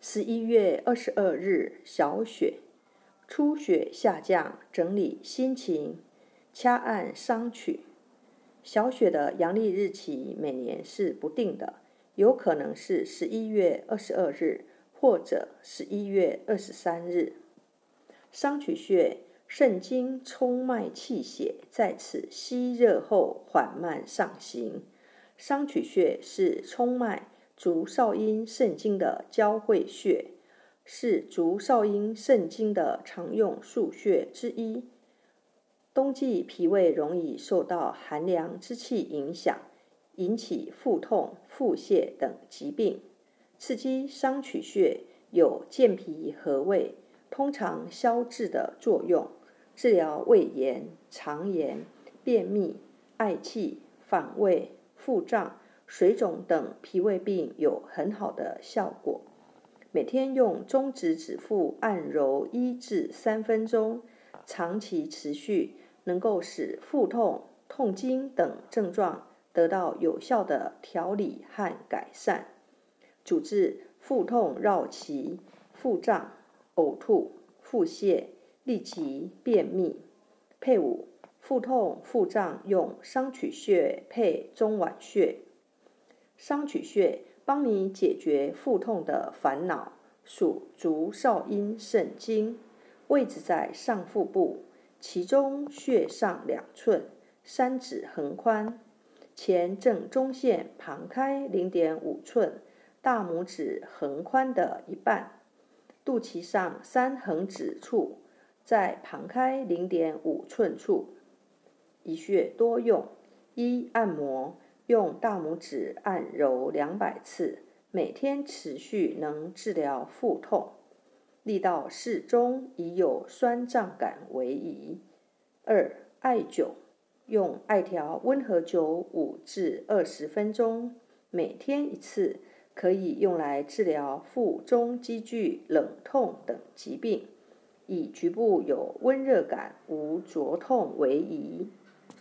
十一月二十二日，小雪，初雪下降，整理心情，掐按商曲。小雪的阳历日期每年是不定的，有可能是十一月二十二日，或者十一月二十三日。商曲穴，肾经冲脉气血在此吸热后缓慢上行。商曲穴是冲脉。足少阴肾经的交汇穴，是足少阴肾经的常用腧穴之一。冬季脾胃容易受到寒凉之气影响，引起腹痛、腹泻等疾病。刺激商曲穴有健脾和胃、通常消滞的作用，治疗胃炎、肠炎、便秘、嗳气、反胃、腹胀。水肿等脾胃病有很好的效果。每天用中指指腹按揉一至三分钟，长期持续，能够使腹痛、痛经等症状得到有效的调理和改善，主治腹痛绕脐、腹胀、呕吐、腹泻、痢疾、便秘。配伍腹痛、腹胀用商曲穴配中脘穴。商曲穴帮你解决腹痛的烦恼，属足少阴肾经，位置在上腹部，其中穴上两寸，三指横宽，前正中线旁开零点五寸，大拇指横宽的一半，肚脐上三横指处，在旁开零点五寸处，一穴多用，一按摩。用大拇指按揉两百次，每天持续能治疗腹痛，力道适中，以有酸胀感为宜。二、艾灸，用艾条温和灸五至二十分钟，每天一次，可以用来治疗腹中积聚冷痛等疾病，以局部有温热感、无灼痛为宜。